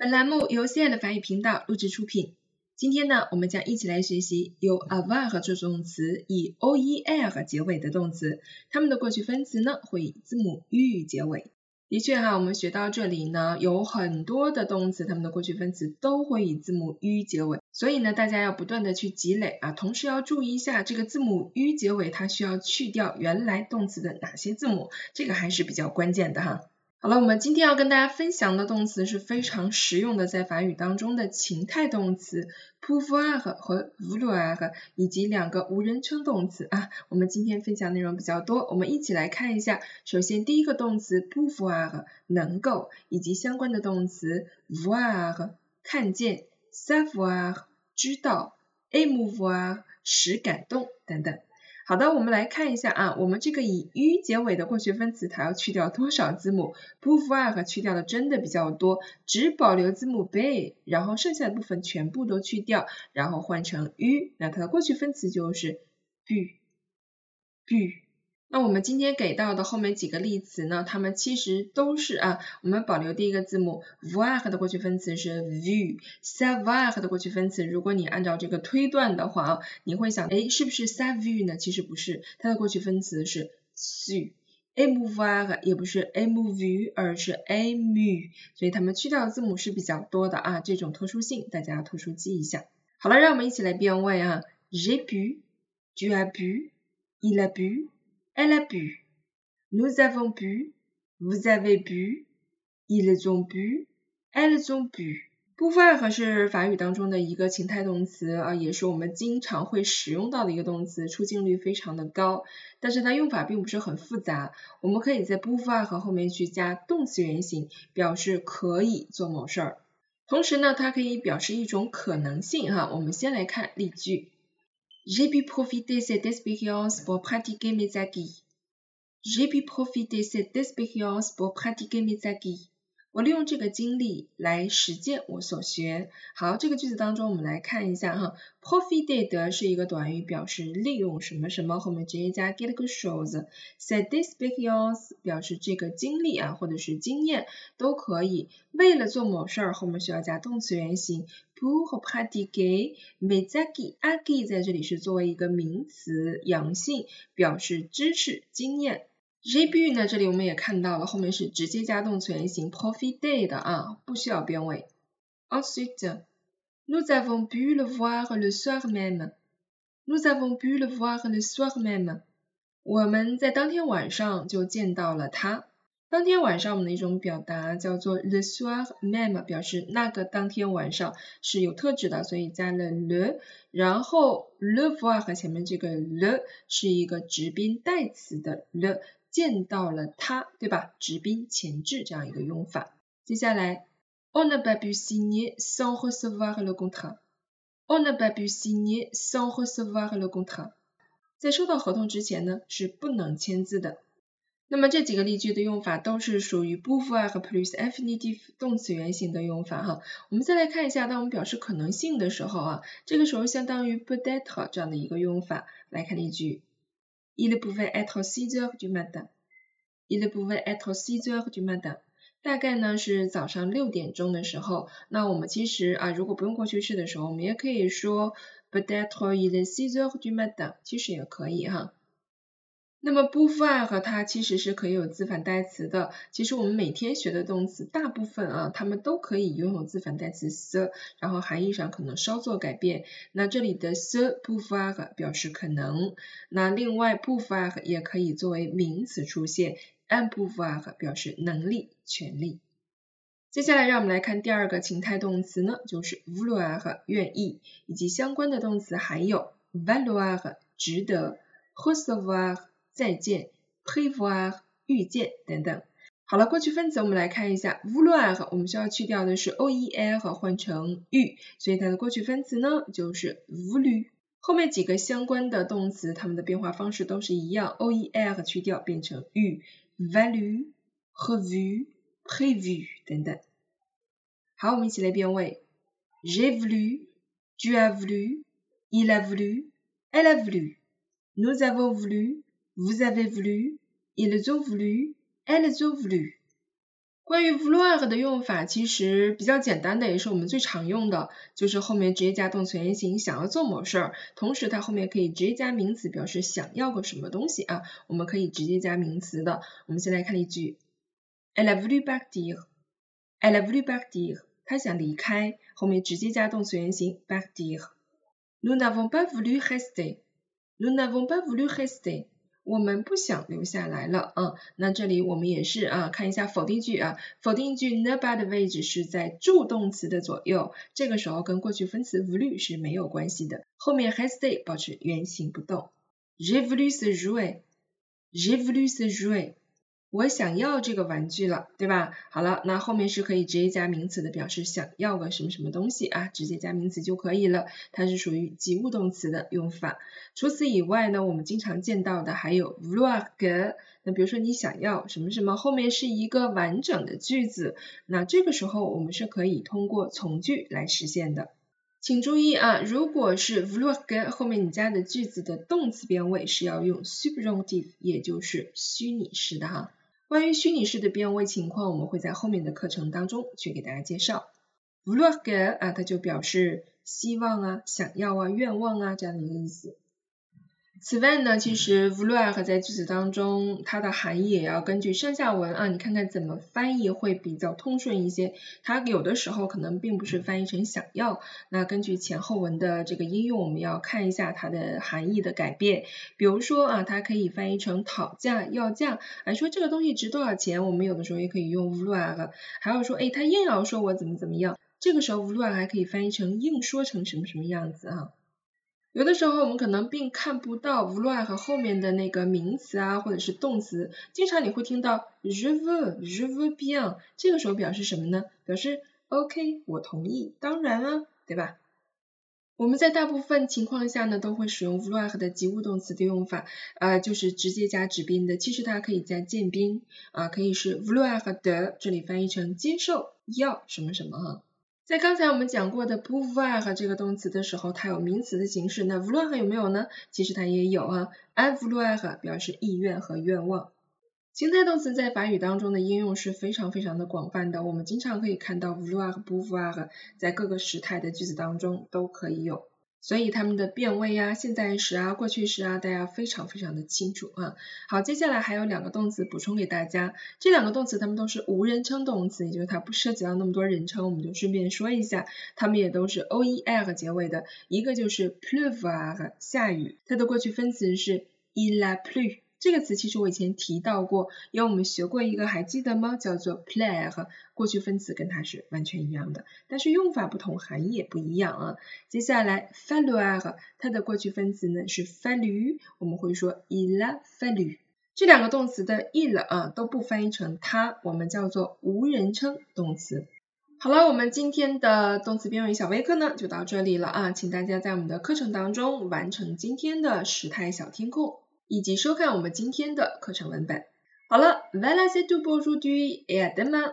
本栏目由 C 爱的法语频道录制出品。今天呢，我们将一起来学习由 avoir 助动词以 oer 结尾的动词，它们的过去分词呢会以字母 u 结尾。的确哈，我们学到这里呢，有很多的动词，它们的过去分词都会以字母 u 结尾，所以呢，大家要不断的去积累啊，同时要注意一下这个字母 u 结尾，它需要去掉原来动词的哪些字母，这个还是比较关键的哈。好了，我们今天要跟大家分享的动词是非常实用的，在法语当中的情态动词 pouvoir 和 vouloir，以及两个无人称动词啊。我们今天分享内容比较多，我们一起来看一下。首先第一个动词 pouvoir 能够，以及相关的动词 voir 看见，savoir 知道，émouvoir 使感动等等。好的，我们来看一下啊，我们这个以 u 结尾的过去分词，它要去掉多少字母？pouvoir 去掉的真的比较多，只保留字母 b，然后剩下的部分全部都去掉，然后换成 u，那它的过去分词就是 bu，bu。那我们今天给到的后面几个例词呢，它们其实都是啊，我们保留第一个字母 voir 的过去分词是 view，savoir 的过去分词，如果你按照这个推断的话啊，你会想，哎，是不是 savu 呢？其实不是，它的过去分词是 su，émouvoir 也不是 émouvu，而是 a m u 所以它们去掉的字母是比较多的啊，这种特殊性大家要特殊记一下。好了，让我们一起来变位啊，j'ai bu，tu as bu，il a bu。Elle a bu. Nous avons bu. Vous avez bu. Ils ont bu. Elles ont bu. pouvoir 是法语当中的一个情态动词啊，也是我们经常会使用到的一个动词，出镜率非常的高。但是它用法并不是很复杂，我们可以在 pouvoir 后面去加动词原形，表示可以做某事儿。同时呢，它可以表示一种可能性哈。我们先来看例句。J'ai pu profiter cette expérience pour pratiquer mes acquis. J'ai pu profiter cette expérience pour pratiquer mes acquis. 我利用这个经历来实践我所学。好，这个句子当中我们来看一下哈，profited 是一个短语，表示利用什么什么，后面直接加 get 个 shows。Cette expérience 表示这个经历啊，或者是经验都可以。为了做某事儿，后面需要加动词原形。Pour pratiquer mes acquis，acquis 在这里是作为一个名词阳性，表示知识、经验。J'ai bu 呢，这里我们也看到了，后面是直接加动词原形 profiter 的啊，不需要变位。Ensuite, nous avons pu le voir le soir même. Nous avons pu le voir le soir même. 我们在当天晚上就见到了他。当天晚上我们的一种表达叫做 le soir même，表示那个当天晚上是有特指的，所以加了 le，然后 le voir 和前面这个 le 是一个直宾代词的 le。见到了他，对吧？直宾前置这样一个用法。接下来，on n'a pas pu signer sans recevoir le contrat。on n'a pas pu signer sans recevoir le contrat。在收到合同之前呢，是不能签字的。那么这几个例句的用法都是属于 pouvoir 和 plus infinitive 动词原形的用法哈。我们再来看一下，当我们表示可能性的时候啊，这个时候相当于 peut-être 这样的一个用法。来看例句。Il pouvait être six heures du matin. Il pouvait être six heures du matin. 大概呢是早上六点钟的时候。那我们其实啊，如果不用过去式的时候，我们也可以说 peut-être il est six heures du matin，其实也可以哈。那么 pouvoir 和它其实是可以有自反代词的。其实我们每天学的动词大部分啊，它们都可以拥有自反代词 se，然后含义上可能稍作改变。那这里的 se pouvoir 表示可能。那另外 pouvoir 也可以作为名词出现，un pouvoir 表示能力、权利。接下来让我们来看第二个情态动词呢，就是 vouloir 愿意，以及相关的动词还有 valoir 值得，recevoir。再见，prévoir 遇见等等。好了，过去分词我们来看一下，vouloir 我们需要去掉的是 oer 换成 u，所以它的过去分词呢就是 voulu。后面几个相关的动词，它们的变化方式都是一样，oer 去掉变成 u，valu，revu，prévu 等等。好，我们一起来变位，j'ai voulu，tu as voulu，il a voulu，elle a voulu，nous avons voulu。Vous avez voulu, ils ont voulu, elles ont voulu. 关于 vouloir 的用法其实比较简单的，也是我们最常用的，就是后面直接加动词原形，想要做某事儿，同时它后面可以直接加名词，表示想要个什么东西啊，我们可以直接加名词的。我们先来看例句，Elle a voulu partir，Elle a voulu partir，她想离开，后面直接加动词原形 partir。Nous n'avons pas voulu rester，Nous n'avons pas voulu rester。我们不想留下来了，嗯，那这里我们也是啊，看一下否定句啊，否定句 nobody 的位置是在助动词的左右，这个时候跟过去分词 v o l u 是没有关系的，后面 has stay 保持原形不动。J'ai voulu se jouer，J'ai voulu se jouer。我想要这个玩具了，对吧？好了，那后面是可以直接加名词的，表示想要个什么什么东西啊，直接加名词就可以了。它是属于及物动词的用法。除此以外呢，我们经常见到的还有 vlog。那比如说你想要什么什么，后面是一个完整的句子，那这个时候我们是可以通过从句来实现的。请注意啊，如果是 vlog 后面你加的句子的动词变位是要用 subjunctive，也就是虚拟式的哈。关于虚拟式的变位情况，我们会在后面的课程当中去给大家介绍。vlog 啊，它就表示希望啊、想要啊、愿望啊这样的一个意思。此外呢，其实 vouloir 在句子当中，它的含义也要根据上下文啊，你看看怎么翻译会比较通顺一些。它有的时候可能并不是翻译成想要，那根据前后文的这个应用，我们要看一下它的含义的改变。比如说啊，它可以翻译成讨价要价，哎说这个东西值多少钱，我们有的时候也可以用 vouloir。还有说，哎，他硬要说我怎么怎么样，这个时候 vouloir 还可以翻译成硬说成什么什么样子啊。有的时候我们可能并看不到 vouloir 和后面的那个名词啊，或者是动词，经常你会听到 je veux，je veux bien，这个时候表示什么呢？表示 OK，我同意，当然啊，对吧？我们在大部分情况下呢，都会使用 vouloir 的及物动词的用法，呃，就是直接加指宾的，其实它可以加间宾，啊，可以是 vouloir 的，这里翻译成接受，要什么什么哈。在刚才我们讲过的 vouloir 这个动词的时候，它有名词的形式，那 vouloir 有没有呢？其实它也有啊，un vouloir 表示意愿和愿望。情态动词在法语当中的应用是非常非常的广泛的，我们经常可以看到 vouloir 和 vouloir 在各个时态的句子当中都可以有。所以它们的变位呀、现在时啊、过去时啊，大家非常非常的清楚啊。好，接下来还有两个动词补充给大家，这两个动词它们都是无人称动词，也就是它不涉及到那么多人称，我们就顺便说一下，它们也都是 o e r 结尾的，一个就是 pleuvoir 下雨，它的过去分词是 il a plu。这个词其实我以前提到过，因为我们学过一个，还记得吗？叫做 plaire，过去分词跟它是完全一样的，但是用法不同，含义也不一样啊。接下来 falloir，它的过去分词呢是 fallu，我们会说 il a fallu。这两个动词的 il 啊都不翻译成它，我们叫做无人称动词。好了，我们今天的动词变位小微课呢就到这里了啊，请大家在我们的课程当中完成今天的时态小填空。以及收看我们今天的课程文本。好了，voilà c'est tout pour aujourd'hui et à demain。